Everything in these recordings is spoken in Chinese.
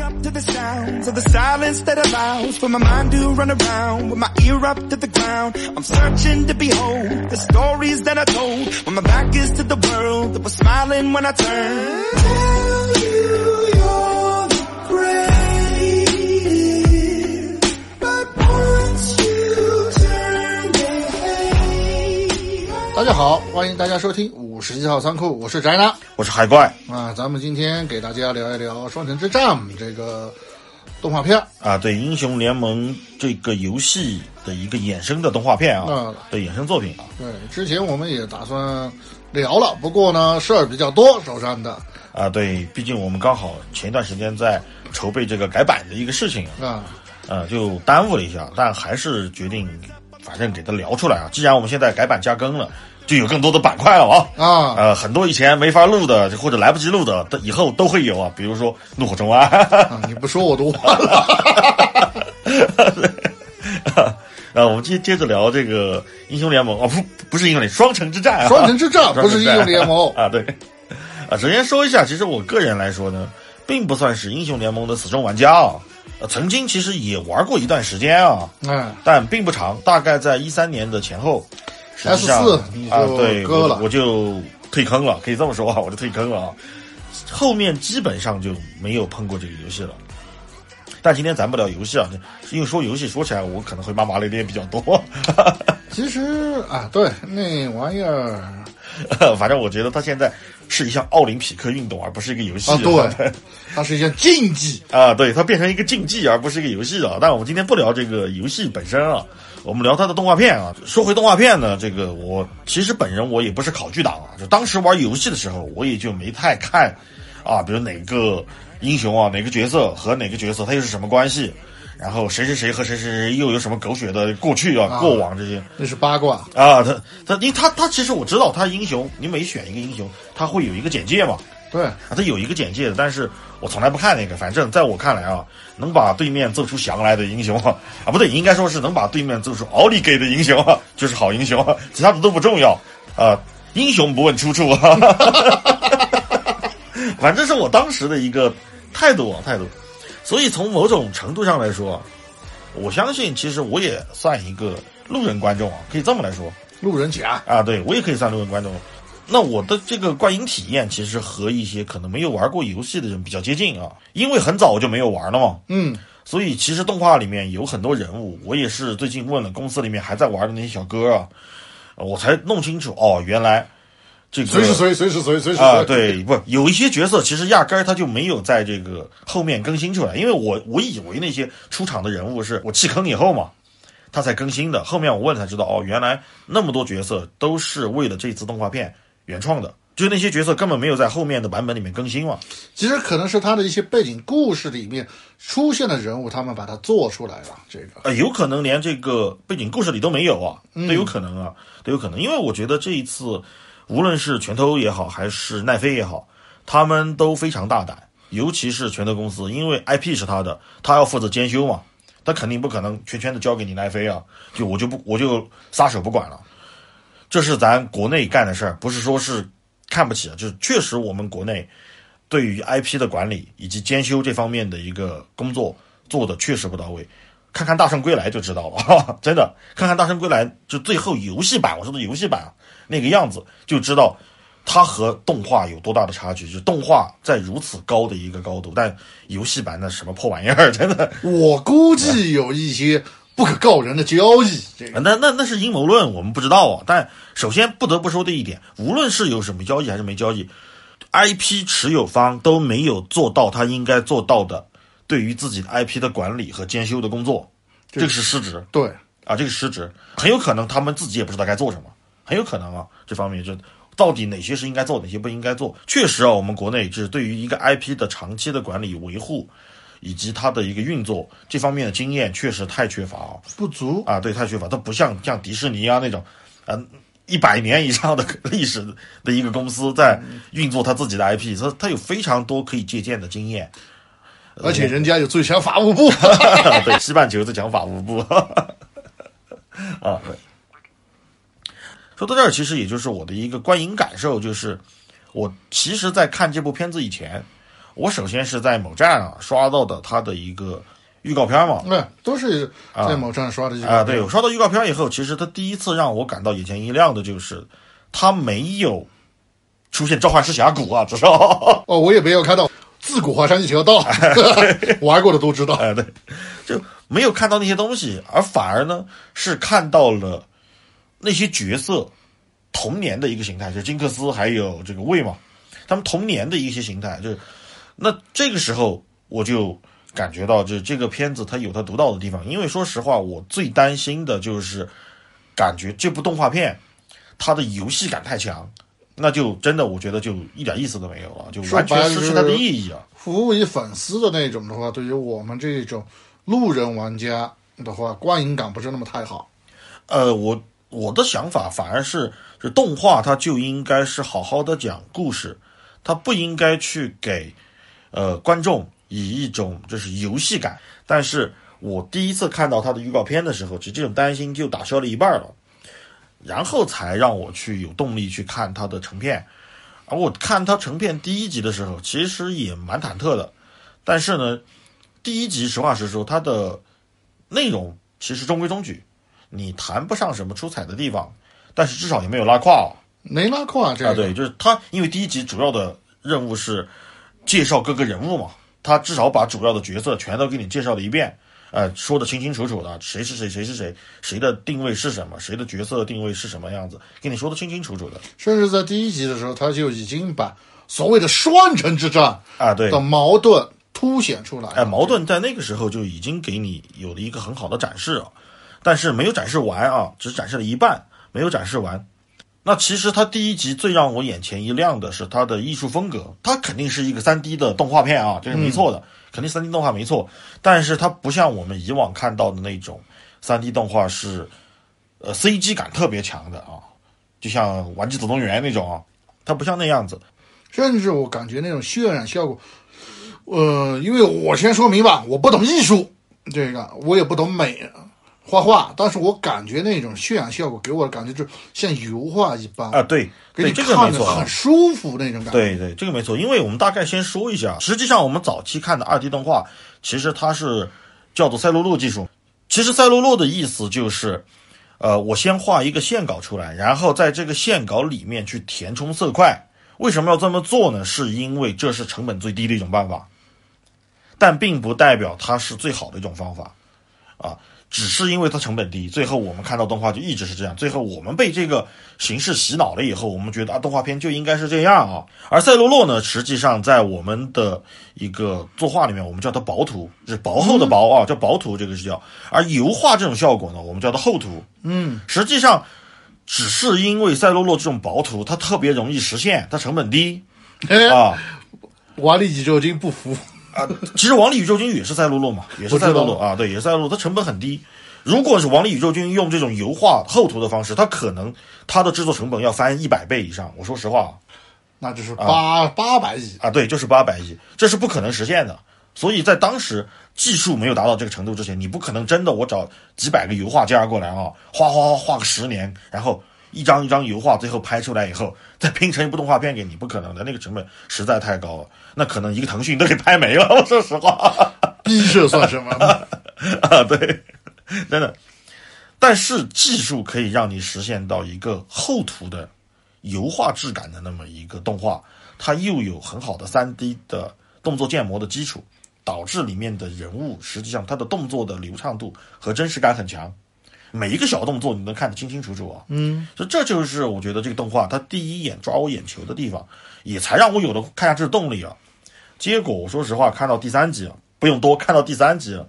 Wake up to the sounds of the silence that allows for my mind to run around with my ear up to the ground. I'm searching to behold the stories that I told when my back is to the world that was smiling when I turned. Tell you you're the greatest, but once you turn they hate. 大家好，欢迎大家收听五十一号仓库，我是宅男 我是海怪啊。咱们今天给大家聊一聊《双城之战》这个动画片儿啊，对英雄联盟这个游戏的一个衍生的动画片啊嗯的衍生作品啊对，之前我们也打算聊了，不过呢事儿比较多，手上的啊，对，毕竟我们刚好前一段时间在筹备这个改版的一个事情啊，啊，呃，就耽误了一下，但还是决定反正给它聊出来啊。既然我们现在改版加更了，就有更多的板块了啊。啊。呃，很多以前没法录的或者来不及录的，以后都会有啊。比如说《怒火中湾》啊，你不说我都忘了。啊，我们接接着聊这个英雄联盟。啊，不不是英雄联盟，双城之战啊，双城之战。不是英雄联盟。啊，对，啊，首先说一下，其实我个人来说呢，并不算是英雄联盟的死忠玩家啊，呃，曾经其实也玩过一段时间啊，嗯，但并不长，大概在一三年的前后，实际上 S4 你就啊，对，割了我我就退坑了，可以这么说啊，我就退坑了啊，后面基本上就没有碰过这个游戏了。但今天咱不聊游戏啊，因为说游戏说起来，我可能会骂骂咧咧比较多。其实啊，对那玩意儿反正我觉得它现在是一项奥林匹克运动，而不是一个游戏啊，对，它是一项竞技啊，对，它变成一个竞技，而不是一个游戏啊。但我们今天不聊这个游戏本身啊，我们聊他的动画片啊。说回动画片呢，这个我其实本人我也不是考据党啊，就当时玩游戏的时候，我也就没太看啊，比如哪个英雄啊，哪个角色和哪个角色他又是什么关系，然后谁谁谁和谁谁谁又有什么狗血的过去啊、啊过往这些。那是八卦啊，他他，因为他他其实我知道他英雄，你每选一个英雄，他会有一个简介嘛，对啊，他有一个简介的，但是我从来不看那个。反正在我看来啊，能把对面揍出翔来的英雄啊，啊不对，应该说是能把对面揍出奥利给的英雄啊，就是好英雄啊，其他的都不重要啊。英雄不问出处啊，反正是我当时的一个态度啊态度。所以从某种程度上来说啊，我相信其实我也算一个路人观众啊，可以这么来说。路人甲啊，对我也可以算路人观众。那我的这个观影体验其实和一些可能没有玩过游戏的人比较接近啊，因为很早我就没有玩了嘛，嗯所以其实动画里面有很多人物，我也是最近问了公司里面还在玩的那些小哥啊，我才弄清楚哦，原来这个谁是谁谁是谁谁是啊，谁对，不，有一些角色其实压根儿他就没有在这个后面更新出来，因为我我以为那些出场的人物是我弃坑以后嘛，他才更新的。后面我问才知道，哦，原来那么多角色都是为了这次动画片原创的，就是那些角色根本没有在后面的版本里面更新嘛。其实可能是他的一些背景故事里面出现的人物，他们把它做出来了。这个呃，有可能连这个背景故事里都没有啊，都有可能啊，都有可能。因为我觉得这一次，无论是拳头也好，还是奈飞也好，他们都非常大胆，尤其是拳头公司，因为 IP 是他的，他要负责监修嘛，他肯定不可能全权的交给你奈飞啊，就我就不我就撒手不管了。这是咱国内干的事儿，不是说是看不起啊，就是确实我们国内对于 IP 的管理以及监修这方面的一个工作做的确实不到位。看看《大圣归来》就知道了，哈，真的，看看《大圣归来》就最后游戏版，我说的游戏版那个样子，就知道它和动画有多大的差距。就是动画在如此高的一个高度，但游戏版那什么破玩意儿，真的，我估计有一些不可告人的交易。这个那那那是阴谋论，我们不知道啊。但首先不得不说的一点，无论是有什么交易还是没交易，IP 持有方都没有做到他应该做到的对于自己的 IP 的管理和监修的工作，这个是失职对，啊，这个失职，很有可能他们自己也不知道该做什么，很有可能啊，这方面就。到底哪些是应该做，哪些不应该做？确实啊，我们国内就是对于一个 IP 的长期的管理维护，以及它的一个运作这方面的经验，确实太缺乏啊。不足啊，对，太缺乏，它不像像迪士尼啊那种，嗯、一百年以上的 历史的一个公司在运作它自己的 IP，它它有非常多可以借鉴的经验。而且人家有最强法务部。对，西半球最强法务部。啊，对。说到这儿，其实也就是我的一个观影感受，就是我其实，在看这部片子以前，我首先是在某站啊刷到的他的一个预告片嘛，哎，都是在某站刷的这个啊，对，我刷到预告片以后，其实他第一次让我感到眼前一亮的就是，他没有出现召唤师峡谷啊，至少，哦，我也没有看到自古华山一条道，玩过的都知道。哎，对，就没有看到那些东西，而反而呢是看到了那些角色童年的一个形态，就是金克斯还有这个魏嘛，他们童年的一些形态，就是那这个时候我就感觉到，就这个片子它有它独到的地方，因为说实话，我最担心的就是感觉这部动画片它的游戏感太强。那就真的，我觉得就一点意思都没有了，就完全失去它的意义啊！服务于粉丝的那种的话，对于我们这种路人玩家的话，观影感不是那么太好。呃，我我的想法反而是，是动画它就应该是好好的讲故事，它不应该去给呃观众以一种就是游戏感。但是我第一次看到它的预告片的时候，其实这种担心就打消了一半了，然后才让我去有动力去看它的成片。而我看它成片第一集的时候，其实也蛮忐忑的，但是呢，第一集实话实说，它的内容其实中规中矩。你谈不上什么出彩的地方，但是至少也没有拉胯没拉胯这个啊。对，就是他，因为第一集主要的任务是介绍各个人物嘛，他至少把主要的角色全都给你介绍了一遍，呃，说的清清楚楚的，谁是谁，谁是谁，谁的定位是什么，谁的角色定位是什么样子，给你说的清清楚楚的。甚至在第一集的时候，他就已经把所谓的双城之战啊，对的矛盾凸显出来。哎，矛盾在那个时候就已经给你有了一个很好的展示啊。但是没有展示完啊，只展示了一半，没有展示完。那其实它第一集最让我眼前一亮的是它的艺术风格，它肯定是一个三 D 的动画片啊，这是没错的，嗯、肯定三 D 动画没错。但是它不像我们以往看到的那种三 D 动画是，呃，CG 感特别强的啊，就像《玩具总动员》那种啊，它不像那样子。甚至我感觉那种渲染效果，呃，因为我先说明吧，我不懂艺术，这个我也不懂美。画画，但是我感觉那种渲染效果给我的感觉就像油画一般啊，对，给你这个没错，很舒服那种感觉。对对，这个没错，因为我们大概先说一下，实际上我们早期看的二 D 动画，其实它是叫做赛璐珞技术。其实赛璐珞的意思就是，呃，我先画一个线稿出来，然后在这个线稿里面去填充色块。为什么要这么做呢？是因为这是成本最低的一种办法，但并不代表它是最好的一种方法，啊。只是因为它成本低，最后我们看到动画就一直是这样。最后我们被这个形式洗脑了以后，我们觉得啊，动画片就应该是这样啊。而赛璐珞呢，实际上在我们的一个作画里面，我们叫它薄涂，是薄厚的薄啊，叫薄涂，这个是叫。而油画这种效果呢，我们叫它厚涂。嗯，实际上只是因为赛璐珞这种薄涂，它特别容易实现，它成本低啊。瓦力宇宙军不服。啊，其实《王力宇宙军》也是赛璐珞嘛，也是赛璐珞啊，对，也是赛璐珞，它成本很低。如果是《王力宇宙军》用这种油画厚涂的方式，它可能它的制作成本要翻一百倍以上。我说实话，那就是八八百亿啊，对，就是八百亿，这是不可能实现的。所以在当时技术没有达到这个程度之前，你不可能真的我找几百个油画家过来啊，画画画画个十年，然后一张一张油画最后拍出来以后，再拼成一部动画片给你，不可能的，那个成本实在太高了。那可能一个腾讯都给拍没了。我说实话，逼这算什么啊？对，真的。但是技术可以让你实现到一个厚涂的油画质感的那么一个动画，它又有很好的三 D 的动作建模的基础，导致里面的人物实际上它的动作的流畅度和真实感很强。每一个小动作你能看得清清楚楚啊，嗯，所以这就是我觉得这个动画它第一眼抓我眼球的地方，也才让我有了看下去的动力啊。结果我说实话，看到第三集啊，不用多，看到第三集，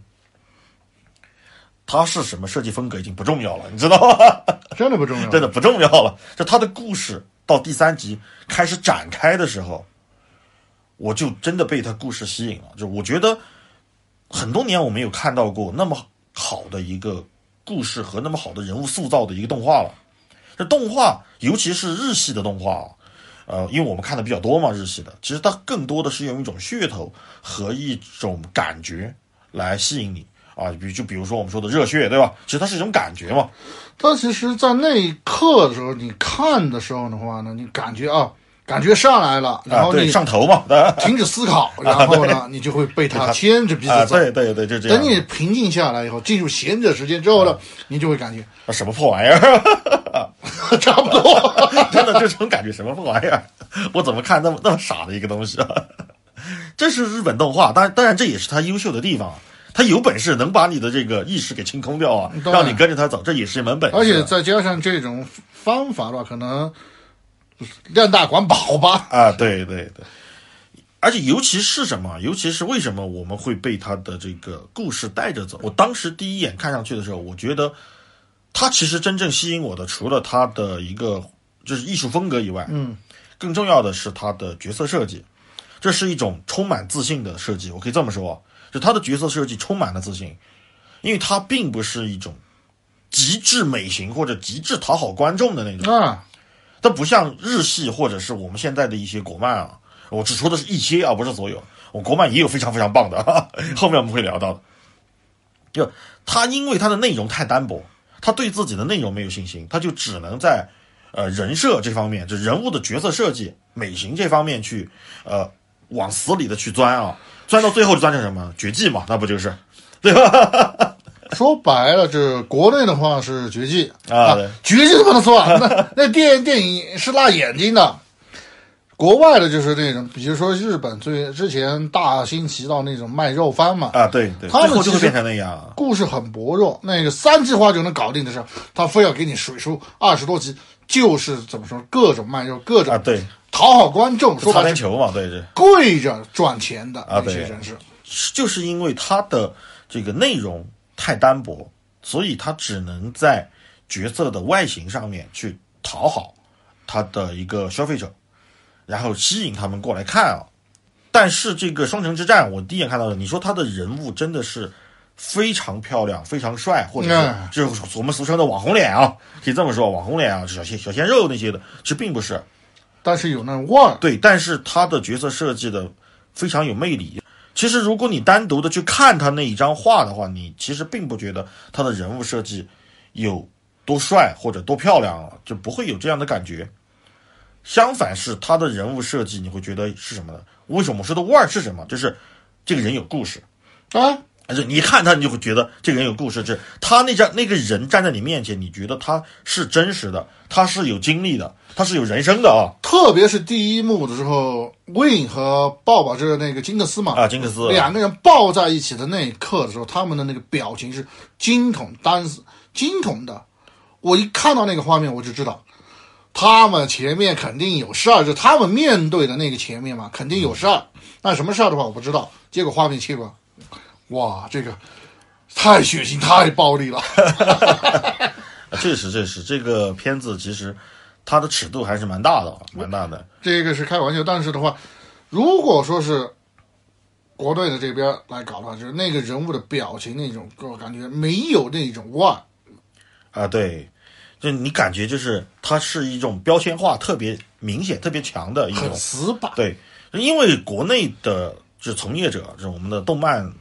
它是什么设计风格已经不重要了，你知道吗？真的不重要，真的不重要了。就它的故事到第三集开始展开的时候，我就真的被它故事吸引了。就我觉得很多年我没有看到过那么好的一个。故事和那么好的人物塑造的一个动画了，这动画尤其是日系的动画啊，呃，因为我们看的比较多嘛，日系的，其实它更多的是用一种噱头和一种感觉来吸引你啊，比就比如说我们说的热血，对吧？其实它是一种感觉嘛。但其实，在那一刻的时候，你看的时候的话呢，你感觉啊，感觉上来了，然后你上头嘛，啊，停止思考，然后呢，你就会被他牵着鼻子走。对对对，就这样。等你平静下来以后，进入闲者时间之后呢，你就会感觉啊什么破玩意儿，差不多。真的就这种感觉，什么破玩意儿？我怎么看那么那么傻的一个东西啊？这是日本动画，当然当然这也是他优秀的地方。他有本事能把你的这个意识给清空掉啊，让你跟着他走，这也是一门本事。而且再加上这种方法的话，可能 量大管饱吧。啊，对对对，而且尤其是什么？尤其是为什么我们会被他的这个故事带着走？我当时第一眼看上去的时候，我觉得他其实真正吸引我的，除了他的一个就是艺术风格以外，嗯，更重要的是他的角色设计。这是一种充满自信的设计，我可以这么说，就他的角色设计充满了自信，因为他并不是一种极致美型或者极致讨好观众的那种。啊，它不像日系或者是我们现在的一些国漫啊，我只说的是一些啊，不是所有。我国漫也有非常非常棒的，哈 哈后面我们会聊到的。就他因为他的内容太单薄，他对自己的内容没有信心，他就只能在呃人设这方面，就人物的角色设计、美型这方面去呃往死里的去钻啊，钻到最后就钻成什么绝技嘛，那不就是对吧？说白了，这国内的话是绝技啊对绝技是不能说啊，那那电电影是辣眼睛的。国外的就是那种，比如说日本最之前大兴其道那种卖肉番嘛，啊，对对，他们就会变成那样啊。故事很薄弱，那个三句话就能搞定的事儿，他非要给你水出二十多集，就是怎么说，各种卖肉，各种啊，对，讨好观众，说擦边球嘛，对对。跪着赚钱的那些对人士。就是因为他的这个内容太单薄，所以他只能在角色的外形上面去讨好他的一个消费者，然后吸引他们过来看啊。但是这个双城之战，我第一眼看到的，你说他的人物真的是非常漂亮、非常帅，或者嗯是就是我们俗称的网红脸啊，可以这么说，网红脸啊，小鲜小鲜肉那些的，其实并不是。但是有那种味儿，对，但是他的角色设计的非常有魅力。其实，如果你单独的去看他那一张画的话，你其实并不觉得他的人物设计有多帅或者多漂亮啊，就不会有这样的感觉。相反是他的人物设计，你会觉得是什么呢？为什么我说的味儿是什么？就是这个人有故事，啊，你一看他，你就会觉得这个人有故事，就是他那张那个人站在你面前，你觉得他是真实的，他是有经历的，他是有人生的啊特别是第一幕的时候，Win 和抱抱就是那个金克斯嘛，啊！金克斯两个人抱在一起的那一刻的时候，他们的那个表情是惊恐单惊恐的。我一看到那个画面，我就知道他们前面肯定有事儿，就他们面对的那个前面嘛，肯定有事儿。那什么事儿的话，我不知道。结果画面切过，哇，这个太血腥、太暴力了。啊确实，确实，这个片子其实它的尺度还是蛮大的啊，蛮大的。这个是开玩笑，但是的话，如果说是国内的这边来搞的话，就是那个人物的表情那种，给我感觉没有那种哇，啊，对，就你感觉就是它是一种标签化特别明显、特别强的一种很死板。对，因为国内的就是从业者，就是我们的动漫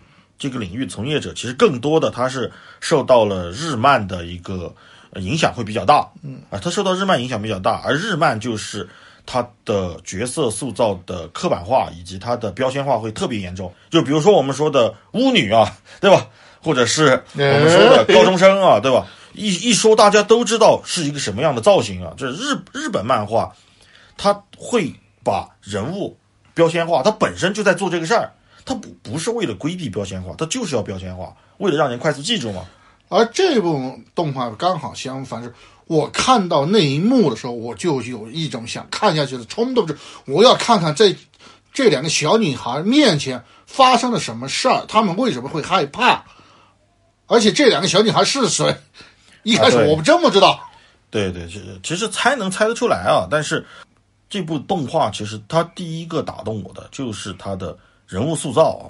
这个领域从业者，其实更多的他是受到了日漫的一个呃影响会比较大，嗯啊，他受到日漫影响比较大，而日漫就是它的角色塑造的刻板化以及它的标签化会特别严重，就比如说我们说的巫女啊，对吧？或者是我们说的高中生啊，对吧？一一说大家都知道是一个什么样的造型啊，就是日日本漫画，他会把人物标签化，他本身就在做这个事儿，他不不是为了规避标签化，它就是要标签化，为了让人快速记住嘛。而这部动画刚好相反，是我看到那一幕的时候，我就有一种想看下去的冲动，是我要看看这这两个小女孩面前发生了什么事儿，她们为什么会害怕，而且这两个小女孩是谁？一开始我们真不知道。对对，其实其实猜能猜得出来啊，但是这部动画其实它第一个打动我的就是它的人物塑造啊。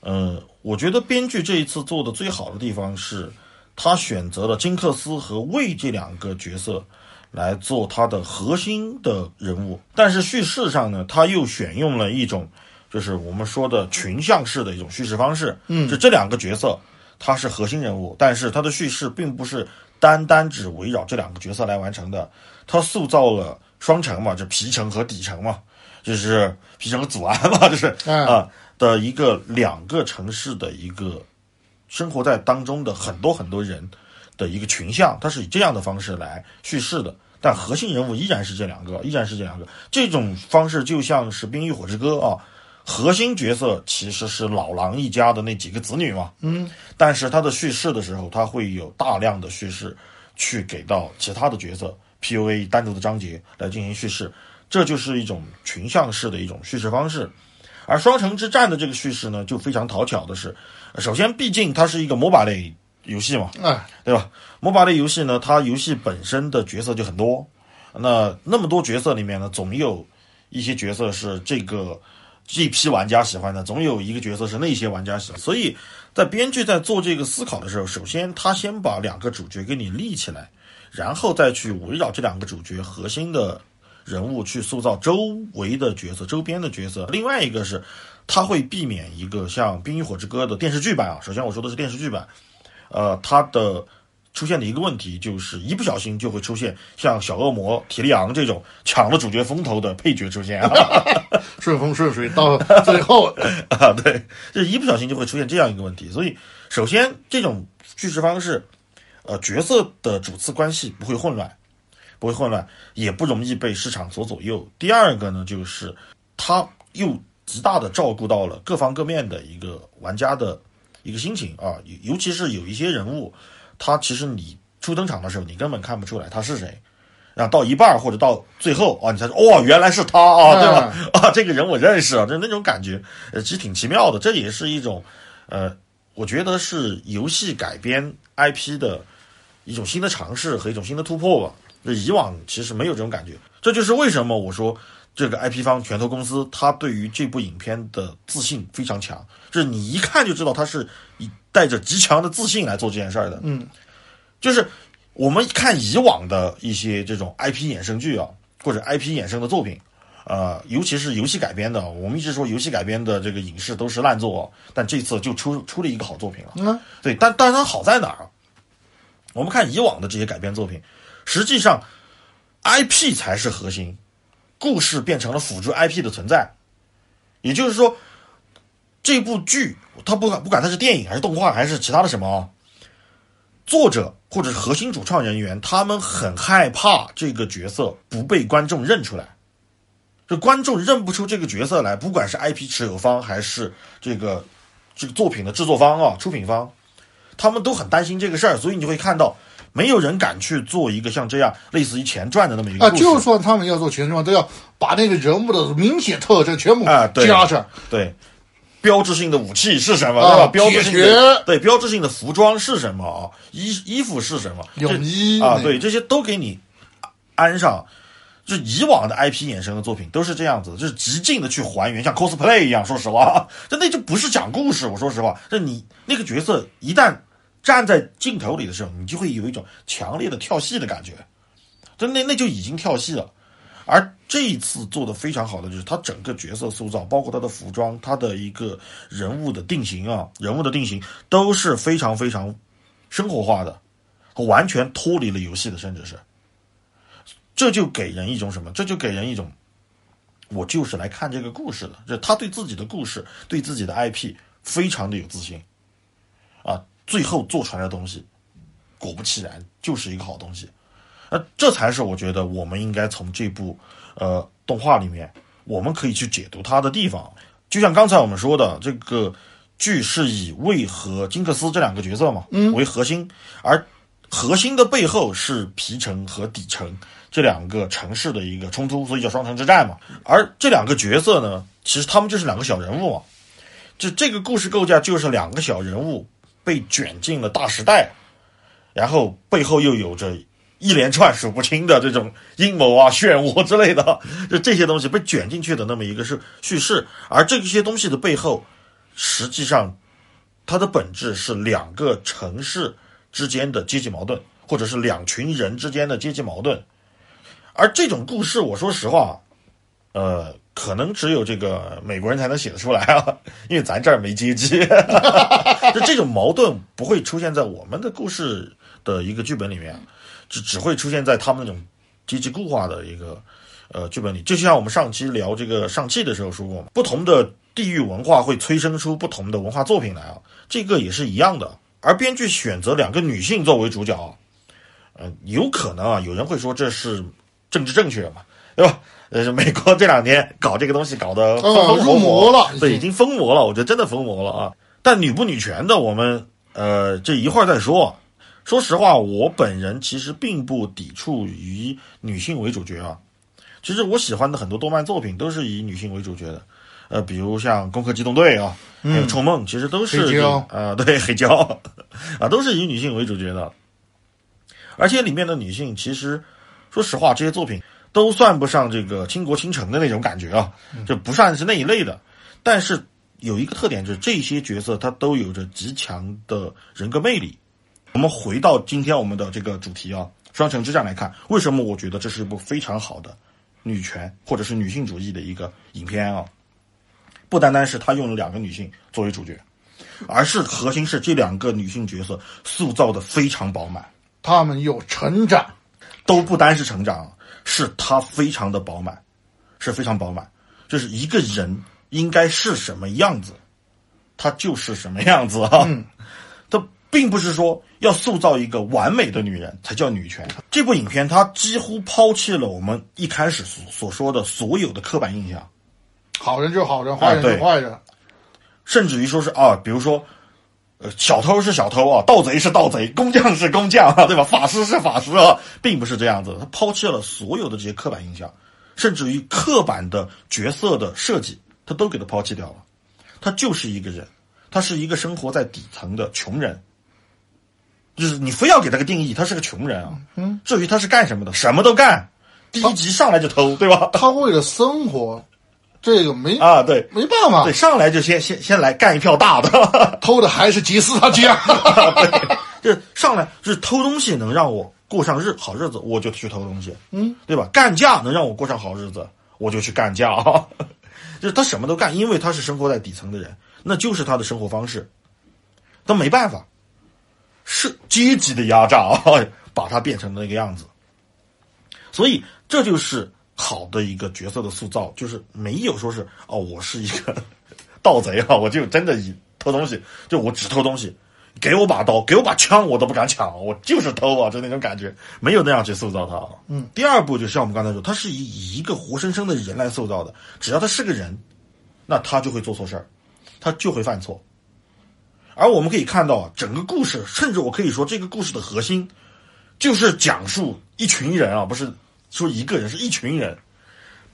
呃，我觉得编剧这一次做的最好的地方是，他选择了金克斯和魏这两个角色来做他的核心的人物，但是叙事上呢，他又选用了一种就是我们说的群像式的一种叙事方式。嗯，就这两个角色他是核心人物，但是他的叙事并不是单单只围绕这两个角色来完成的，他塑造了双城嘛，就皮城和底城嘛，就是皮城和祖安嘛，就是嗯啊、的一个两个城市的一个生活在当中的很多很多人的一个群像，它是以这样的方式来叙事的。但核心人物依然是这两个，依然是这两个。这种方式就像是《冰与火之歌》啊，核心角色其实是老狼一家的那几个子女嘛，嗯，但是他的叙事的时候，他会有大量的叙事去给到其他的角色 PUA 单独的章节来进行叙事，这就是一种群像式的一种叙事方式。而双城之战的这个叙事呢，就非常讨巧的是，首先毕竟它是一个 MOBA 类游戏嘛，哎，对吧？MOBA 类游戏呢，它游戏本身的角色就很多，那那么多角色里面呢，总有一些角色是这个这批玩家喜欢的，总有一个角色是那些玩家喜欢。所以在编剧在做这个思考的时候，首先他先把两个主角给你立起来，然后再去围绕这两个主角核心的人物去塑造周围的角色、周边的角色。另外一个是，他会避免一个像《冰与火之歌》的电视剧版啊。首先我说的是电视剧版，呃，它的出现的一个问题就是一不小心就会出现像小恶魔提利昂这种抢了主角风头的配角出现啊。顺风顺水到最后，啊，对，这一不小心就会出现这样一个问题。所以，首先这种叙事方式，呃，角色的主次关系不会混乱，不会混乱，也不容易被市场所左右。第二个呢，就是它又极大的照顾到了各方各面的一个玩家的一个心情啊，尤尤其是有一些人物，他其实你初登场的时候，你根本看不出来他是谁。然后到一半或者到最后啊，你才说哦，原来是他啊，对吧？啊，这个人我认识啊，就那种感觉，呃，其实挺奇妙的。这也是一种，呃，我觉得是游戏改编 IP 的一种新的尝试和一种新的突破吧。就以往其实没有这种感觉，这就是为什么我说这个 IP 方拳头公司，它对于这部影片的自信非常强，就是你一看就知道它是以带着极强的自信来做这件事儿的。嗯，就是我们看以往的一些这种 IP 衍生剧啊，或者 IP 衍生的作品，呃，尤其是游戏改编的，我们一直说游戏改编的这个影视都是烂作，但这次就出出了一个好作品了。嗯，对，但但它好在哪儿？我们看以往的这些改编作品，实际上 IP 才是核心，故事变成了辅助 IP 的存在。也就是说，这部剧它不管不管它是电影还是动画还是其他的什么啊，作者或者核心主创人员，他们很害怕这个角色不被观众认出来。这观众认不出这个角色来，不管是 IP 持有方还是这个这个作品的制作方啊、出品方，他们都很担心这个事儿，所以你会看到没有人敢去做一个像这样类似于前传的那么一个啊。就算他们要做全传，都要把那个人物的明显特征全部啊对加上。对，标志性的武器是什么，啊对吧？标志性的对标志性的服装是什么啊？衣衣服是什么？泳衣啊，对，这些都给你安上。就以往的 IP 衍生的作品都是这样子，就是极尽的去还原，像 cosplay 一样。说实话，这那就不是讲故事。我说实话，这你那个角色一旦站在镜头里的时候，你就会有一种强烈的跳戏的感觉，就那那就已经跳戏了。而这一次做的非常好的就是他整个角色塑造，包括他的服装，他的一个人物的定型啊，人物的定型都是非常非常生活化的，完全脱离了游戏的，甚至是，这就给人一种什么？这就给人一种，我就是来看这个故事的，就他对自己的故事，对自己的 IP 非常的有自信，最后做出来的东西，果不其然就是一个好东西。那这才是我觉得我们应该从这部呃动画里面，我们可以去解读它的地方。就像刚才我们说的，这个剧是以魏和金克斯这两个角色嘛，嗯，为核心，而核心的背后是皮城和底城这两个城市的一个冲突，所以叫双城之战嘛。而这两个角色呢，其实他们就是两个小人物嘛，就这个故事构架就是两个小人物被卷进了大时代，然后背后又有着一连串数不清的这种阴谋啊、漩涡之类的，就这些东西被卷进去的那么一个是叙事，而这些东西的背后，实际上它的本质是两个城市之间的阶级矛盾，或者是两群人之间的阶级矛盾。而这种故事，我说实话，呃，可能只有这个美国人才能写得出来啊，因为咱这儿没阶级，就这种矛盾不会出现在我们的故事的一个剧本里面，只只会出现在他们那种阶级固化的一个呃剧本里，就像我们上期聊这个上汽的时候说过嘛，不同的地域文化会催生出不同的文化作品来啊，这个也是一样的。而编剧选择两个女性作为主角啊，呃，有可能啊，有人会说这是政治正确嘛，对吧？呃，美国这两天搞这个东西搞得入魔了对，已经疯魔了，我觉得真的疯魔了啊。但女不女权的，我们呃这一会儿再说。说实话，我本人其实并不抵触以女性为主角啊。其实我喜欢的很多动漫作品都是以女性为主角的，呃，比如像《攻壳机动队》啊，还有《冲梦》，其实都是以黑胶呃，对黑胶啊，都是以女性为主角的。而且里面的女性，其实说实话，这些作品都算不上这个倾国倾城的那种感觉啊，就不算是那一类的。但是有一个特点，就是这些角色他都有着极强的人格魅力。我们回到今天我们的这个主题啊，《双城之战》来看，为什么我觉得这是一部非常好的女权或者是女性主义的一个影片啊？不单单是他用了两个女性作为主角，而是核心是这两个女性角色塑造的非常饱满。她们有成长，都不单是成长，是他非常的饱满，是非常饱满。就是一个人应该是什么样子，他就是什么样子啊。嗯，他并不是说要塑造一个完美的女人才叫女权。这部影片它几乎抛弃了我们一开始所所说的所有的刻板印象，好人就是好人，坏人就坏人。甚至于说是啊，比如说。呃，小偷是小偷啊，盗贼是盗贼，工匠是工匠啊，对吧？法师是法师啊，并不是这样子的。他抛弃了所有的这些刻板印象，甚至于刻板的角色的设计，他都给他抛弃掉了。他就是一个人，他是一个生活在底层的穷人。就是你非要给他个定义，他是个穷人啊。嗯，至于他是干什么的，什么都干。第一集上来就偷，对吧？他为了生活，这个没啊，对没办法对，，上来就先先先来干一票大的。偷的还是吉斯他家。这上来就是偷东西能让我过上日好日子，我就去偷东西，嗯，对吧？干架能让我过上好日子，我就去干架啊。就是他什么都干，因为他是生活在底层的人，那就是他的生活方式。他没办法，是阶级的压榨啊，把他变成那个样子。所以这就是好的一个角色的塑造，就是没有说是哦，我是一个盗贼啊，我就真的以偷东西，就我只偷东西，给我把刀，给我把枪，我都不敢抢，我就是偷啊，就那种感觉，没有那样去塑造他。嗯，第二步就像我们刚才说，他是以以一个活生生的人来塑造的，只要他是个人，那他就会做错事儿，他就会犯错。而我们可以看到啊，整个故事，甚至我可以说，这个故事的核心就是讲述一群人啊，不是说一个人，是一群人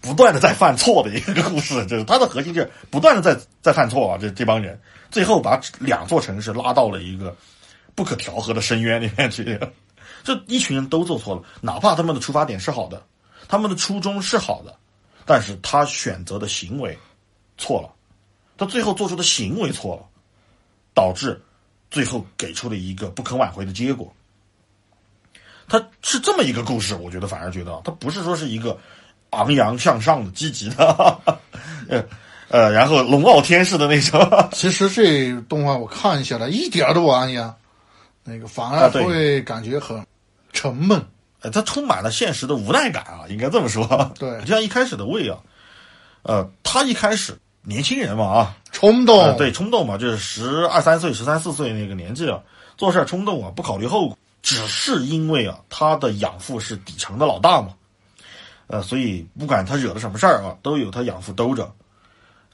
不断的在犯错的一个故事。就是它的核心就是不断的在在犯错啊，这这帮人最后把两座城市拉到了一个不可调和的深渊里面去。这一群人都做错了，哪怕他们的出发点是好的，他们的初衷是好的，但是他选择的行为错了，他最后做出的行为错了。导致最后给出了一个不可挽回的结果。它是这么一个故事，我觉得反而觉得它不是说是一个昂扬向上的、积极的，呃呃，然后龙傲天式的那种。其实这动画我看下来一点儿都不昂扬，那个反而会感觉很沉闷。呃，它充满了现实的无奈感啊，应该这么说。对就像一开始的魏啊，呃，他一开始年轻人嘛啊，冲动，呃，对，冲动嘛，就是十二三岁、十三四岁那个年纪啊，做事儿冲动啊，不考虑后果，只是因为啊，他的养父是底层的老大嘛，呃，所以不管他惹了什么事儿啊，都有他养父兜着。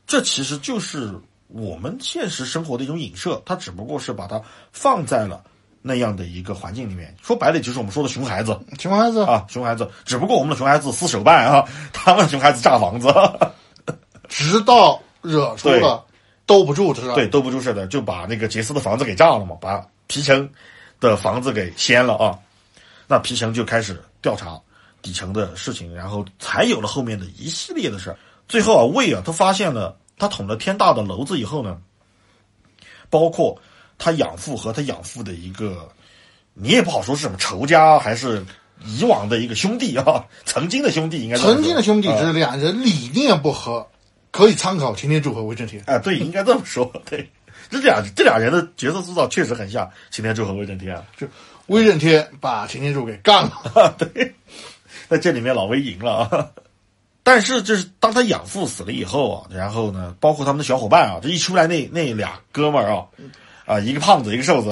这其实就是我们现实生活的一种影射，他只不过是把它放在了那样的一个环境里面。说白了，就是我们说的熊孩子熊孩子，啊，熊孩子，只不过我们的熊孩子撕手办啊，他们的熊孩子炸房子。直到惹出了兜不住。对，兜不住事的，就把那个杰斯的房子给炸了嘛，把皮城的房子给掀了啊。那皮城就开始调查底层的事情，然后才有了后面的一系列的事儿。最后啊，魏啊，他发现了他捅了天大的娄子以后呢，包括他养父和他养父的一个，你也不好说是什么仇家还是以往的一个兄弟啊，曾经的兄弟应该这么说曾经的兄弟啊只是两人理念不合，可以参考擎天柱和威震天。哎，对，应该这么说。对，这俩这俩人的角色塑造确实很像擎天柱和威震天啊。就威震天把擎天柱给干了，对，在这里面老威赢了啊。但是就是当他养父死了以后啊，然后呢，包括他们的小伙伴啊，这一出来那那俩哥们儿啊，啊，一个胖子，一个瘦子，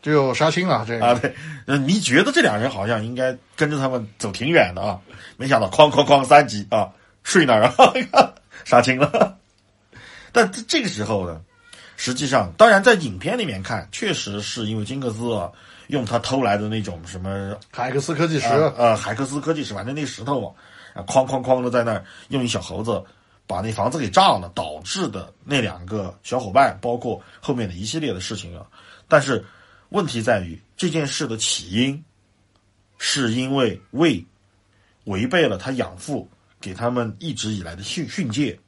就杀青了这个啊，对，呃你觉得这俩人好像应该跟着他们走挺远的啊，没想到哐哐哐三级啊，睡那儿啊，杀青了。但这这个时候呢，实际上，当然在影片里面看，确实是因为金克斯啊，用他偷来的那种什么海克斯科技石，呃呃海克斯科技石，反正那石头啊，啊哐哐哐的在那儿用一小猴子把那房子给炸了，导致的那两个小伙伴，包括后面的一系列的事情啊。但是问题在于这件事的起因，是因为魏违背了他养父给他们一直以来的训训诫，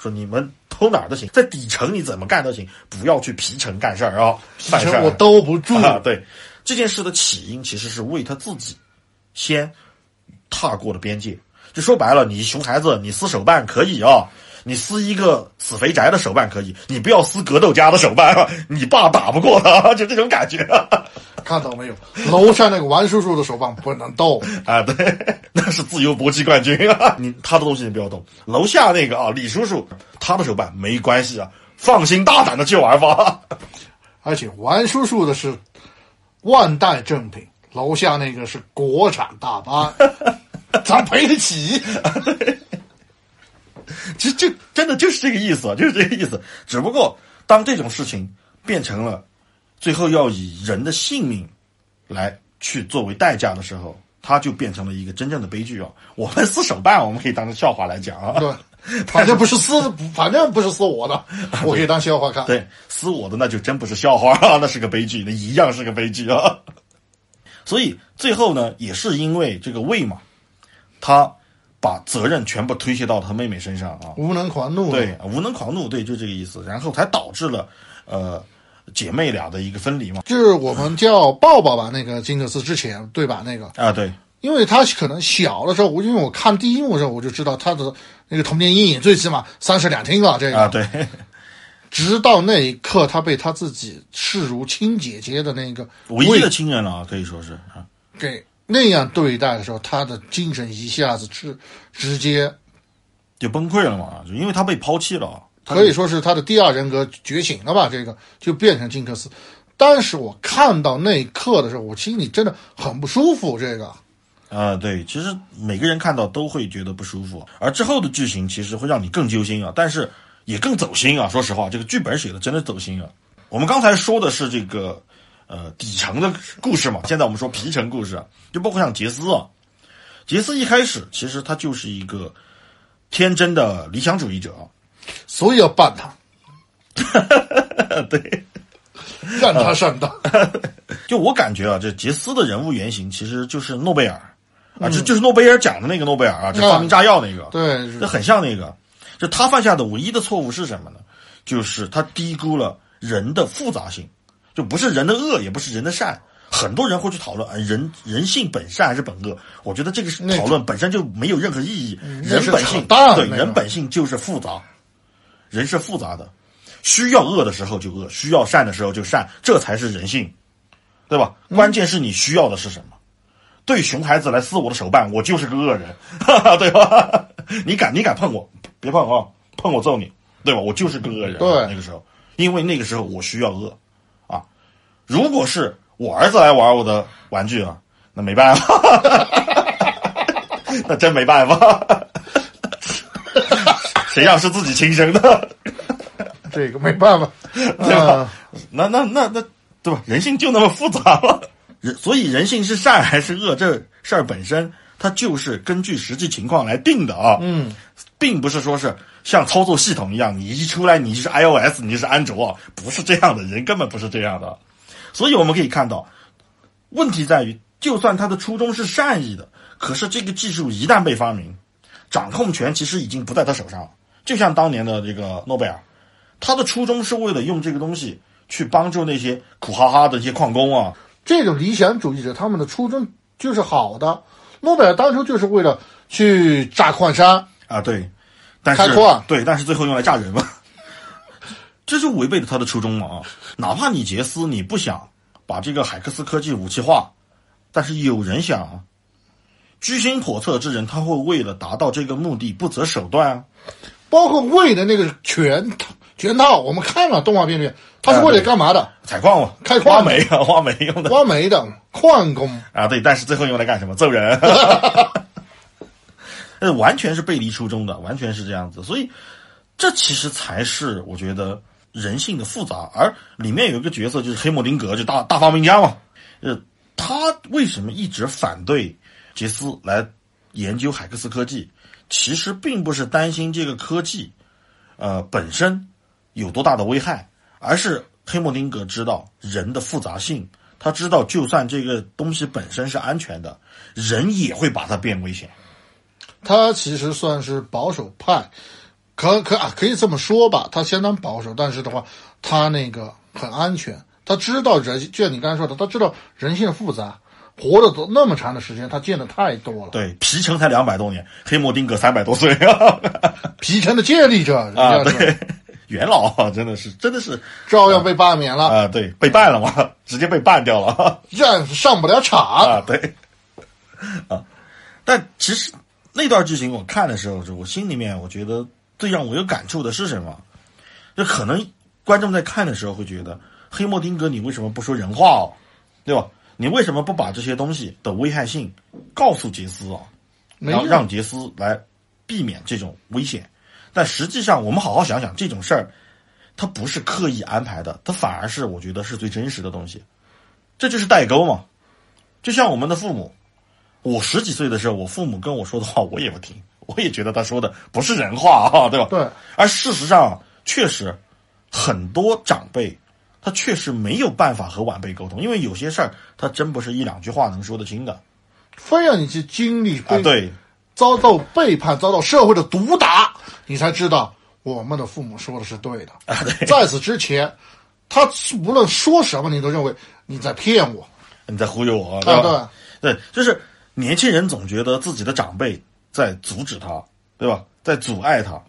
说你们偷哪儿都行，在底层你怎么干都行，不要去皮城干事儿啊，办事儿我兜不住。啊，对，这件事的起因其实是为他自己先踏过了边界。就说白了，你熊孩子，你撕手办可以啊，你撕一个死肥宅的手办可以，你不要撕格斗家的手办啊，你爸打不过他，就这种感觉看到没有？楼上那个王叔叔的手棒不能动，啊，对，那是自由搏击冠军啊，你他的东西你不要动。楼下那个啊，李叔叔他的手办没关系啊，放心大胆的去玩吧。而且王叔叔的是万代正品，楼下那个是国产大班，咱赔得起。其实这真的就是这个意思，就是这个意思。只不过当这种事情变成了最后要以人的性命来去作为代价的时候，它就变成了一个真正的悲剧啊！我们撕手办，我们可以当成笑话来讲啊。对，反正不是撕，反正不是撕我的，我可以当笑话看。对，撕我的那就真不是笑话啊，那是个悲剧，那一样是个悲剧啊。所以最后呢，也是因为这个魏嘛，他把责任全部推卸到他妹妹身上啊。无能狂怒，对，无能狂怒，对，就这个意思，然后才导致了呃姐妹俩的一个分离嘛。就是我们叫抱抱吧，那个金克斯之前对吧？那个，啊，对，因为他可能小的时候，我因为我看第一幕的时候，我就知道他的那个童年阴影最起码三室两厅了。这个，啊，对，直到那一刻，他被他自己视如亲姐姐的那个唯一的亲人了啊，可以说是啊，给那样对待的时候，他的精神一下子直直接就崩溃了嘛，就因为他被抛弃了可以说是他的第二人格觉醒了吧？这个就变成金克斯。但是我看到那一刻的时候，我心里真的很不舒服。这个，啊，对，其实每个人看到都会觉得不舒服，而之后的剧情其实会让你更揪心啊，但是也更走心啊。说实话，这个剧本写的真的走心啊。我们刚才说的是这个呃底层的故事嘛，现在我们说皮层故事啊，就包括像杰斯啊，杰斯一开始其实他就是一个天真的理想主义者啊，所以要办他，对，让他上当。就我感觉啊，这杰斯的人物原型其实就是诺贝尔啊，就就是诺贝尔奖的那个诺贝尔啊，就发明炸药那个，对，这很像那个。就他犯下的唯一的错误是什么呢？就是他低估了人的复杂性，就不是人的恶，也不是人的善。很多人会去讨论啊，人人性本善还是本恶？我觉得这个讨论本身就没有任何意义。人本性对人本性就是复杂，人是复杂的，需要恶的时候就恶，需要善的时候就善，这才是人性，对吧？关键是你需要的是什么？对熊孩子来撕我的手办，我就是个恶人，哈 哈对吧？你敢你敢碰我，别碰啊！碰我揍你，对吧？我就是个恶人。对，那个时候，因为那个时候我需要恶啊。如果是我儿子来玩我的玩具啊，那没办法，那真没办法。谁要是自己亲生的？这个没办法，对吧？那那那那，对吧？人性就那么复杂了。人所以人性是善还是恶，这事儿本身它就是根据实际情况来定的啊。嗯，并不是说是像操作系统一样，你一出来你就是 iOS，你就是安卓，不是这样的，人根本不是这样的。所以我们可以看到，问题在于，就算他的初衷是善意的，可是这个技术一旦被发明，掌控权其实已经不在他手上了。就像当年的这个诺贝尔，他的初衷是为了用这个东西去帮助那些苦哈哈的一些矿工啊。这种理想主义者，他们的初衷就是好的。诺贝尔当初就是为了去炸矿山啊，对，但是开矿对，但是最后用来炸人嘛，这就违背了他的初衷嘛啊！哪怕你杰斯你不想把这个海克斯科技武器化，但是有人想啊，居心叵测之人，他会为了达到这个目的不择手段啊。包括魏的那个全套全套，我们看了动画片里面，他是为了干嘛的？采矿嘛，开矿挖煤啊，挖煤用的挖煤的矿工。啊。对，但是最后用来干什么？揍人。呃，完全是背离初衷的，完全是这样子。所以，这其实才是我觉得人性的复杂。而里面有一个角色就是黑莫丁格，就大大发明家嘛。呃，他为什么一直反对杰斯来研究海克斯科技？其实并不是担心这个科技，呃，本身有多大的危害，而是黑莫丁格知道人的复杂性，他知道就算这个东西本身是安全的，人也会把它变危险。他其实算是保守派，可可啊，可以这么说吧，他相当保守，但是的话，他那个很安全，他知道人，就像你刚才说的，他知道人性的复杂，活了都那么长的时间，他见的太多了。对，皮城才两百多年，黑莫丁格三百多岁啊，皮城的建立者啊，对，元老啊，真的是，真的是照样被罢免了，啊，对，被办了嘛，直接被办掉了这样上不了场。啊，对，啊，但其实那段剧情我看的时候，就我心里面我觉得最让我有感触的是什么？就可能观众在看的时候会觉得，黑莫丁格你为什么不说人话哦，对吧？你为什么不把这些东西的危害性告诉杰斯啊？然后让杰斯来避免这种危险。但实际上，我们好好想想，这种事儿，它不是刻意安排的，它反而是我觉得是最真实的东西。这就是代沟嘛。就像我们的父母，我十几岁的时候，我父母跟我说的话，我也不听，我也觉得他说的不是人话啊，对吧？对，而事实上，确实很多长辈他确实没有办法和晚辈沟通，因为有些事儿他真不是一两句话能说得清的非要你去经历啊。对，遭到背叛、遭到社会的毒打，你才知道我们的父母说的是对的。啊对，在此之前，他无论说什么，你都认为你在骗我。你在忽悠我，啊，吧？对，对，就是年轻人总觉得自己的长辈在阻止他，对吧？在阻碍他，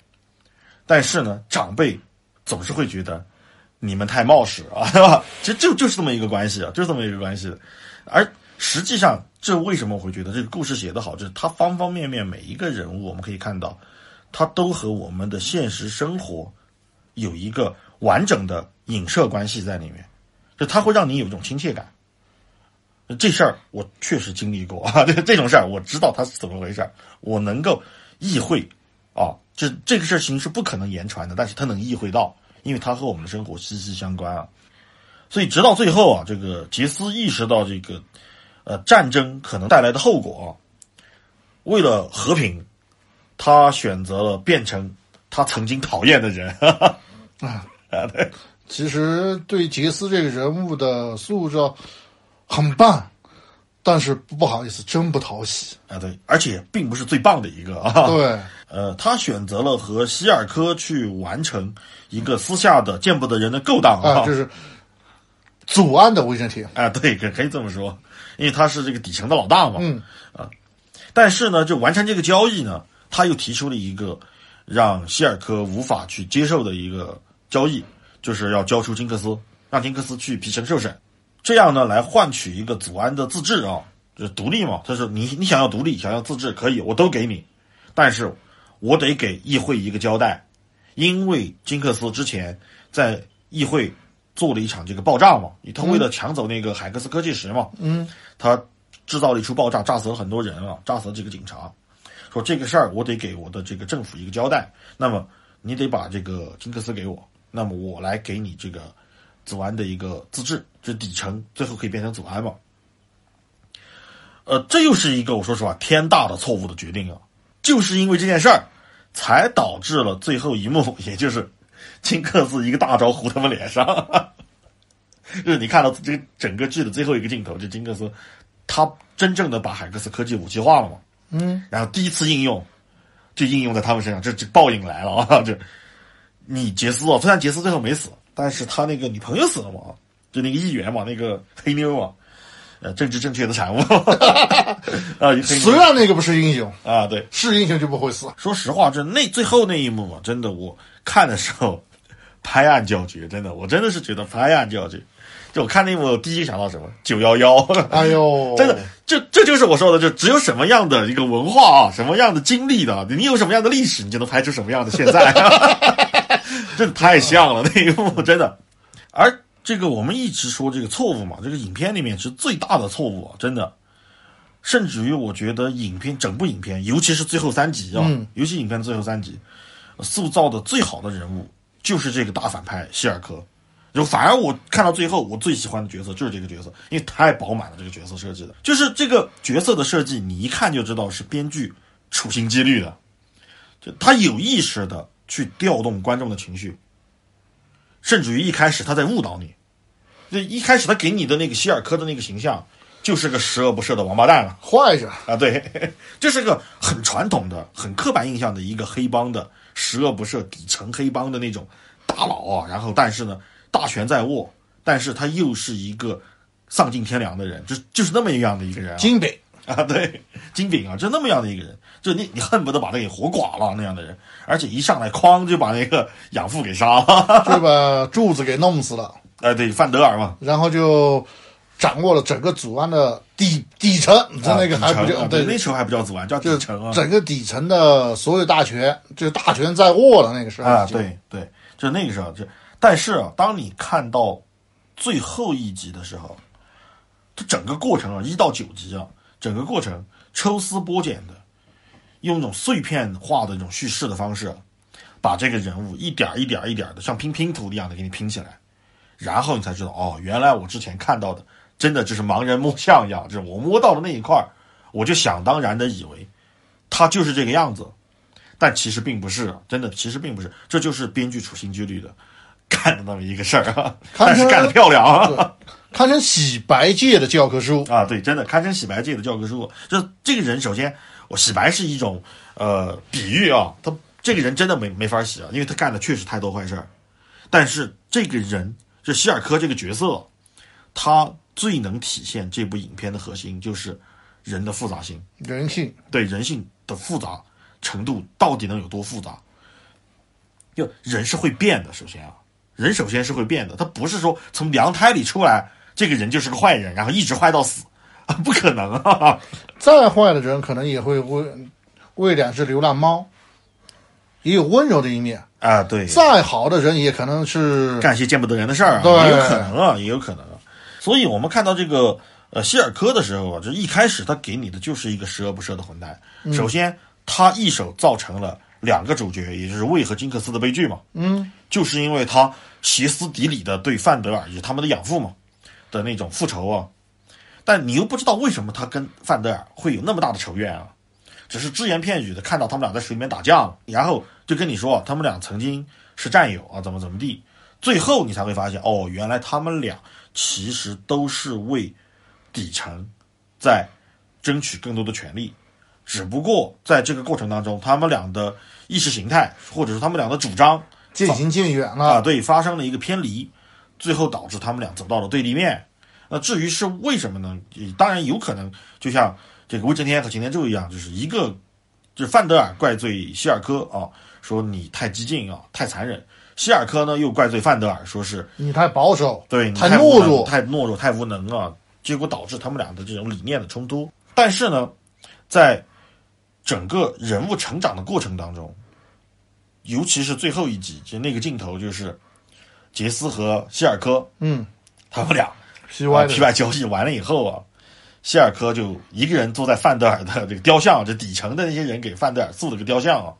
但是呢，长辈总是会觉得你们太冒失啊，对吧？其实就就是这么一个关系啊，就是这么一个关系。而实际上，这为什么我会觉得这个故事写得好？就是它方方面面每一个人物，我们可以看到，它都和我们的现实生活有一个完整的影射关系在里面，就它会让你有一种亲切感。这事儿我确实经历过啊，这这种事儿我知道它是怎么回事儿，我能够意会啊，这这个事情是不可能言传的，但是它能意会到，因为它和我们的生活息息相关啊。所以直到最后啊，这个杰斯意识到这个呃战争可能带来的后果啊，为了和平，他选择了变成他曾经讨厌的人。哈哈啊，啊，对，其实对杰斯这个人物的塑造很棒，但是不好意思，真不讨喜。啊对，而且并不是最棒的一个啊。对，呃，他选择了和希尔科去完成一个私下的见不得人的勾当啊，就是祖安的威震天。啊，对，可可以这么说，因为他是这个底层的老大嘛。嗯，但是呢，就完成这个交易呢，他又提出了一个让希尔科无法去接受的一个交易，就是要交出金克斯，让金克斯去皮城受审，这样呢来换取一个祖安的自治啊，就是独立嘛。他说你你想要独立，想要自治可以，我都给你，但是我得给议会一个交代，因为金克斯之前在议会做了一场这个爆炸嘛，他为了抢走那个海克斯科技石嘛，嗯，他制造了一出爆炸，炸死了很多人啊，炸死了几个警察。说这个事儿我得给我的这个政府一个交代，那么你得把这个金克斯给我，那么我来给你这个祖安的一个自治，这底层最后可以变成阻碍嘛。呃，这又是一个我说实话天大的错误的决定啊！就是因为这件事儿，才导致了最后一幕，也就是金克斯一个大招糊他们脸上。就是你看到这个整个剧的最后一个镜头，就金克斯他真正的把海克斯科技武器化了嘛，嗯，然后第一次应用就应用在他们身上，这这报应来了啊！这你杰斯哦，虽然杰斯最后没死，但是他那个女朋友死了嘛，就那个议员嘛，那个黑妞嘛，呃，政治正确的产物 啊，黑虽然那个不是英雄，啊，对，是英雄就不会死。说实话，这那最后那一幕嘛，真的我看的时候拍案叫绝，真的，我真的是觉得拍案叫绝。就我看那幕，第一想到什么？九幺幺，哎呦，真的，这这就是我说的，就只有什么样的一个文化啊，什么样的经历的，你有什么样的历史，你就能拍出什么样的现在。真的太像了那一幕，真的。而这个我们一直说这个错误嘛，这个影片里面是最大的错误啊，真的。甚至于我觉得影片整部影片，尤其是最后三集啊，尤其影片最后三集，塑造的最好的人物就是这个大反派希尔科。就反而我看到最后，我最喜欢的角色就是这个角色，因为太饱满了。这个角色设计的，就是这个角色的设计，你一看就知道是编剧处心积虑的，就他有意识的去调动观众的情绪，甚至于一开始他在误导你。就一开始他给你的那个希尔科的那个形象，就是个十恶不赦的王八蛋了，坏着啊！对，这是个很传统的、很刻板印象的一个黑帮的十恶不赦底层黑帮的那种大佬啊。然后，但是呢。大权在握，但是他又是一个丧尽天良的人，就就是那么一样的一个人，金饼 啊，对，金饼啊，就那么样的一个人，就你你恨不得把他给活剐了那样的人，而且一上来哐就把那个养父给杀了，就把柱子给弄死了，哎，对，范德尔嘛，然后就掌握了整个祖安的底底层，就那个还不叫对，那时候还不叫祖安，叫底层啊，整个底层的所有大权，就大权在握的那个时候啊，对对，就那个时候就。但是啊，当你看到最后一集的时候，这整个过程啊，一到九集啊，整个过程抽丝剥茧的，用一种碎片化的这种叙事的方式，把这个人物一点一点一点的像拼拼图一样的给你拼起来，然后你才知道哦，原来我之前看到的真的就是盲人摸象一样，就是我摸到的那一块我就想当然的以为他就是这个样子，但其实并不是，真的其实并不是，这就是编剧处心积虑的。干的那么一个事儿啊，但是干的漂亮啊，堪称洗白界的教科书啊，对，真的堪称洗白界的教科书。就这个人，首先我洗白是一种呃比喻啊，他这个人真的没没法洗啊，因为他干的确实太多坏事儿。但是这个人，就希尔科这个角色，他最能体现这部影片的核心就是人的复杂性，人性对人性的复杂程度到底能有多复杂？就人是会变的，首先啊。人首先是会变的，他不是说从娘胎里出来，这个人就是个坏人，然后一直坏到死啊，不可能啊！再坏的人可能也会为喂两只流浪猫，也有温柔的一面啊。对，再好的人也可能是干些见不得人的事儿，也有可能啊，也有可能。所以我们看到这个呃希尔科的时候啊，就一开始他给你的就是一个十恶不赦的混蛋。首先，他一手造成了两个主角，也就是魏和金克斯的悲剧嘛。嗯，就是因为他。歇斯底里的对范德尔以及他们的养父嘛的那种复仇啊，但你又不知道为什么他跟范德尔会有那么大的仇怨啊，只是只言片语的看到他们俩在水里面打架，然后就跟你说他们俩曾经是战友啊，怎么怎么地，最后你才会发现哦，原来他们俩其实都是为底层在争取更多的权利，只不过在这个过程当中，他们俩的意识形态或者是他们俩的主张。渐行渐远了啊！对，发生了一个偏离，最后导致他们俩走到了对立面。那至于是为什么呢？当然有可能，就像这个威震天和擎天柱一样，就是一个就是范德尔怪罪希尔科啊，说你太激进啊，太残忍；希尔科呢又怪罪范德尔，说是你太保守，对，你太懦弱，太懦弱，太无能啊。结果导致他们俩的这种理念的冲突。但是呢，在整个人物成长的过程当中。尤其是最后一集，就那个镜头，就是杰斯和希尔科，嗯，他们俩 皮外皮外交易完了以后啊，希尔科就一个人坐在范德尔的这个雕像，这底层的那些人给范德尔塑了个雕像啊，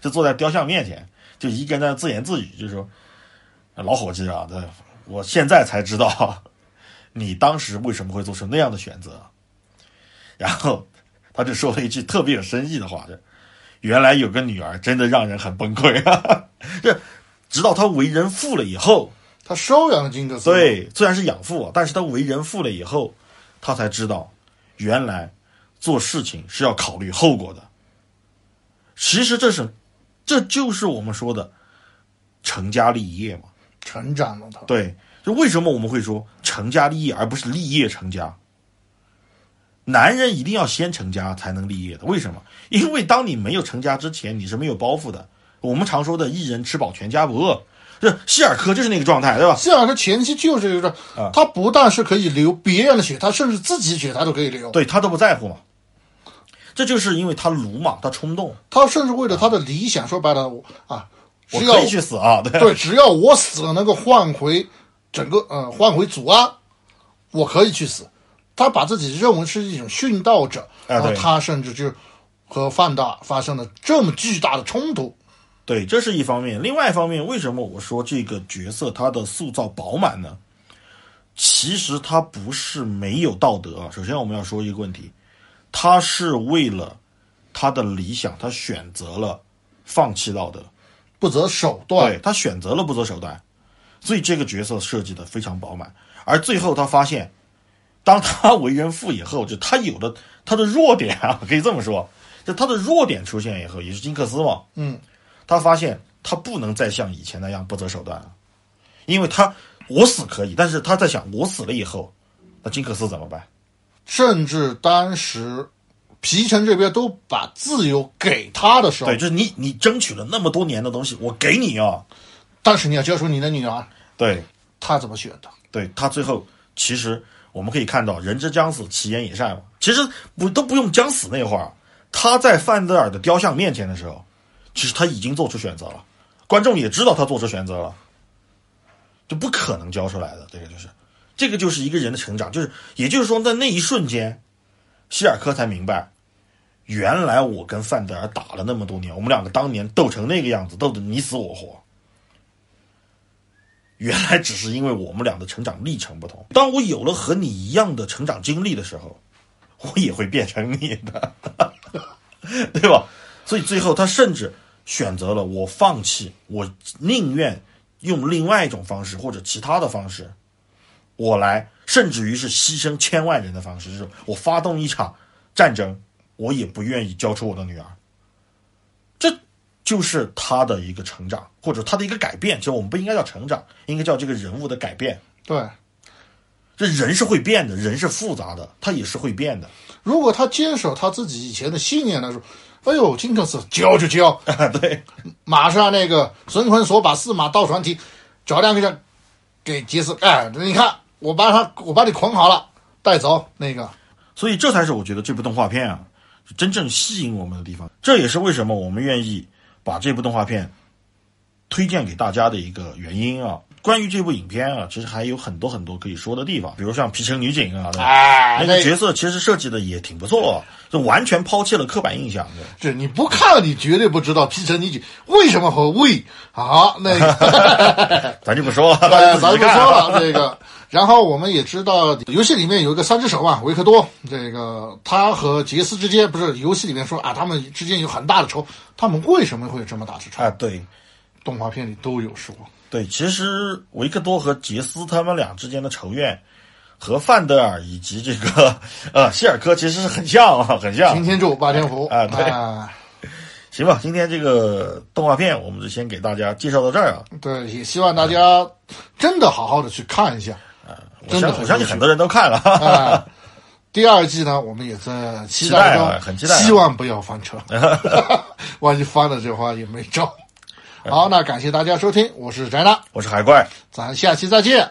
就坐在雕像面前，就一个人在自言自语，就说：“老伙计啊，我现在才知道你当时为什么会做出那样的选择。”然后他就说了一句特别有深意的话，就。原来有个女儿，真的让人很崩溃啊！这直到他为人父了以后，他收养了金克斯。对，虽然是养父，但是他为人父了以后，他才知道，原来做事情是要考虑后果的。其实这是，这就是我们说的成家立业嘛，成长了他。对，就为什么我们会说成家立业，而不是立业成家？男人一定要先成家才能立业的，为什么？因为当你没有成家之前，你是没有包袱的。我们常说的“一人吃饱全家不饿”，这希尔科就是那个状态，对吧？希尔科前期就是一个，啊他不但是可以流别人的血，他甚至自己血他都可以流。对他都不在乎嘛。这就是因为他鲁莽，他冲动，他甚至为了他的理想，说白了啊，只要我可以去死啊！对对，只要我死了能够换回整个呃换回祖安，我可以去死。他把自己认为是一种殉道者，然后他甚至就和范大发生了这么巨大的冲突。对，这是一方面。另外一方面，为什么我说这个角色他的塑造饱满呢？其实他不是没有道德啊。首先，我们要说一个问题，他是为了他的理想，他选择了放弃道德，不择手段对，他选择了不择手段，所以这个角色设计的非常饱满。而最后他发现，当他为人父以后，就他有的他的弱点啊，可以这么说，就他的弱点出现以后，也是金克斯嘛，嗯，他发现他不能再像以前那样不择手段了，因为他我死可以，但是他在想我死了以后，那金克斯怎么办？甚至当时皮城这边都把自由给他的时候对，，就是你你争取了那么多年的东西，我给你啊，但是你要交出你的女儿，对，他怎么选的？对他最后其实我们可以看到，人之将死，其言也善嘛。其实不都不用将死那会儿，他在范德尔的雕像面前的时候，其实他已经做出选择了，观众也知道他做出选择了，就不可能交出来的。这个就是，这个就是一个人的成长，就是也就是说，在那一瞬间，希尔科才明白。原来我跟范德尔打了那么多年，我们两个当年斗成那个样子，斗得你死我活。原来只是因为我们俩的成长历程不同。当我有了和你一样的成长经历的时候，我也会变成你的，对吧？所以最后他甚至选择了我放弃，我宁愿用另外一种方式或者其他的方式，我来，甚至于是牺牲千万人的方式，就是我发动一场战争，我也不愿意交出我的女儿。这就是他的一个成长，或者他的一个改变。其实我们不应该叫成长，应该叫这个人物的改变。对，这人是会变的，人是复杂的，他也是会变的。如果他坚守他自己以前的信念来说，哎呦，金克斯教就教，对，马上那个神魂锁把四马倒船提，找两个人给杰斯，哎，你看我把他我把你捆好了，带走那个，所以这才是我觉得这部动画片啊，真正吸引我们的地方。这也是为什么我们愿意把这部动画片推荐给大家的一个原因啊。关于这部影片啊，其实还有很多很多可以说的地方，比如像皮城女警啊，对？哎，那个角色其实设计的也挺不错，就完全抛弃了刻板印象的。这你不看你绝对不知道皮城女警为什么和为啊那个。咱就不说了，咱不说了这个。然后我们也知道，游戏里面有一个三只手嘛，维克多，这个他和杰斯之间不是游戏里面说啊，他们之间有很大的仇，他们为什么会有这么大的仇？啊，对动画片里都有说。对，其实维克多和杰斯他们俩之间的仇怨，和范德尔以及这个呃 希尔科其实是很像啊，很像擎。天柱、霸天虎啊对啊行吧，今天这个动画片我们就先给大家介绍到这儿啊。对，也希望大家真的好好的去看一下。我真的相我相信很多人都看了，啊，第二季呢，我们也在期期待中，啊很期待啊。希望不要翻车，万一翻了这话也没招。好，那感谢大家收听，我是宅男，我是海怪，咱下期再见。